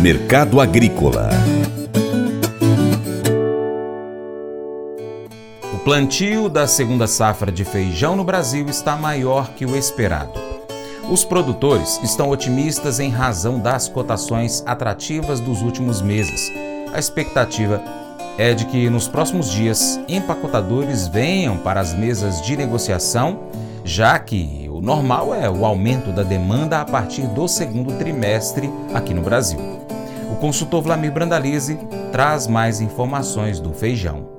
Mercado Agrícola O plantio da segunda safra de feijão no Brasil está maior que o esperado. Os produtores estão otimistas em razão das cotações atrativas dos últimos meses. A expectativa é de que nos próximos dias empacotadores venham para as mesas de negociação, já que o normal é o aumento da demanda a partir do segundo trimestre aqui no Brasil. O consultor Vlamir Brandalize traz mais informações do feijão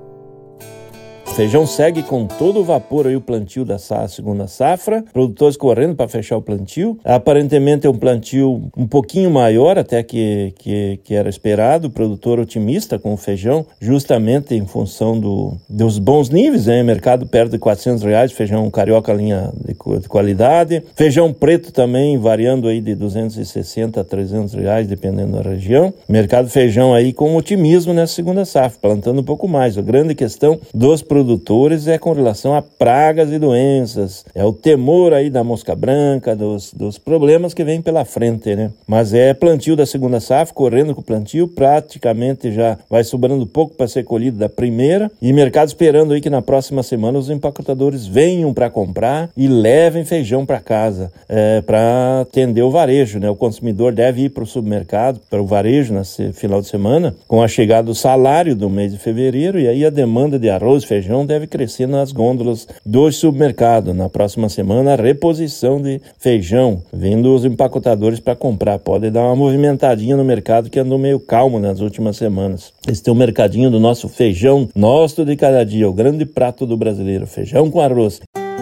feijão segue com todo o vapor aí o plantio da segunda safra, produtores correndo para fechar o plantio. Aparentemente é um plantio um pouquinho maior até que, que, que era esperado, o produtor otimista com o feijão, justamente em função do, dos bons níveis, né? mercado perto de 400 reais, feijão carioca linha de, de qualidade, feijão preto também variando aí de 260 a 300 reais, dependendo da região. Mercado feijão aí com otimismo nessa segunda safra, plantando um pouco mais. A grande questão dos produtores produtores é com relação a pragas e doenças. É o temor aí da mosca branca, dos, dos problemas que vem pela frente, né? Mas é plantio da segunda safra, correndo com o plantio, praticamente já vai sobrando pouco para ser colhido da primeira. E mercado esperando aí que na próxima semana os empacotadores venham para comprar e levem feijão para casa, é, para atender o varejo, né? O consumidor deve ir para o supermercado, para o varejo nesse final de semana, com a chegada do salário do mês de fevereiro, e aí a demanda de arroz, feijão, feijão deve crescer nas gôndolas do supermercado. Na próxima semana, a reposição de feijão, vindo os empacotadores para comprar. Pode dar uma movimentadinha no mercado que andou meio calmo nas últimas semanas. Esse tem o mercadinho do nosso feijão, nosso de cada dia, o grande prato do brasileiro, feijão com arroz.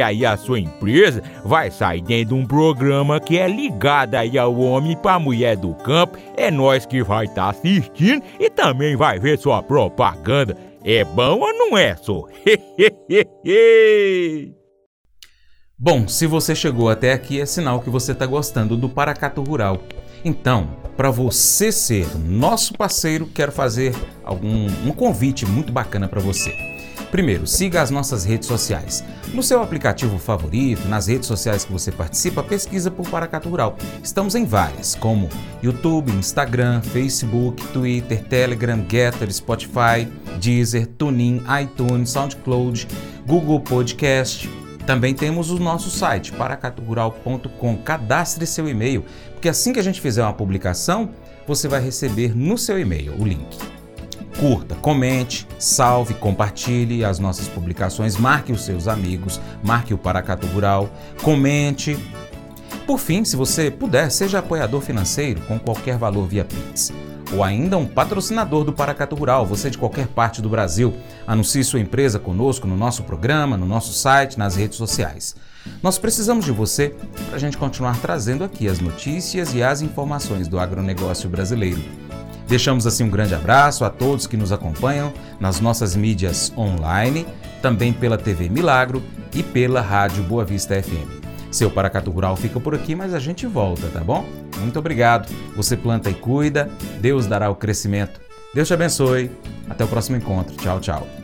aí a sua empresa vai sair dentro de um programa que é ligado aí ao homem para a mulher do campo. É nós que vai estar tá assistindo e também vai ver sua propaganda. É bom ou não é, só? Bom, se você chegou até aqui é sinal que você está gostando do Paracato Rural. Então, para você ser nosso parceiro, quero fazer algum um convite muito bacana para você. Primeiro, siga as nossas redes sociais. No seu aplicativo favorito, nas redes sociais que você participa, pesquisa por Paracato Rural. Estamos em várias, como YouTube, Instagram, Facebook, Twitter, Telegram, Getter, Spotify, Deezer, TuneIn, iTunes, SoundCloud, Google Podcast, também temos o nosso site, paracaturural.com. Cadastre seu e-mail, porque assim que a gente fizer uma publicação, você vai receber no seu e-mail o link. Curta, comente, salve, compartilhe as nossas publicações, marque os seus amigos, marque o Paracatu Rural, comente. Por fim, se você puder, seja apoiador financeiro com qualquer valor via Pix ou ainda um patrocinador do Paracato Rural, você de qualquer parte do Brasil, anuncie sua empresa conosco no nosso programa, no nosso site, nas redes sociais. Nós precisamos de você para a gente continuar trazendo aqui as notícias e as informações do agronegócio brasileiro. Deixamos assim um grande abraço a todos que nos acompanham nas nossas mídias online, também pela TV Milagro e pela Rádio Boa Vista FM. Seu Paracato Rural fica por aqui, mas a gente volta, tá bom? Muito obrigado. Você planta e cuida, Deus dará o crescimento. Deus te abençoe. Até o próximo encontro. Tchau, tchau.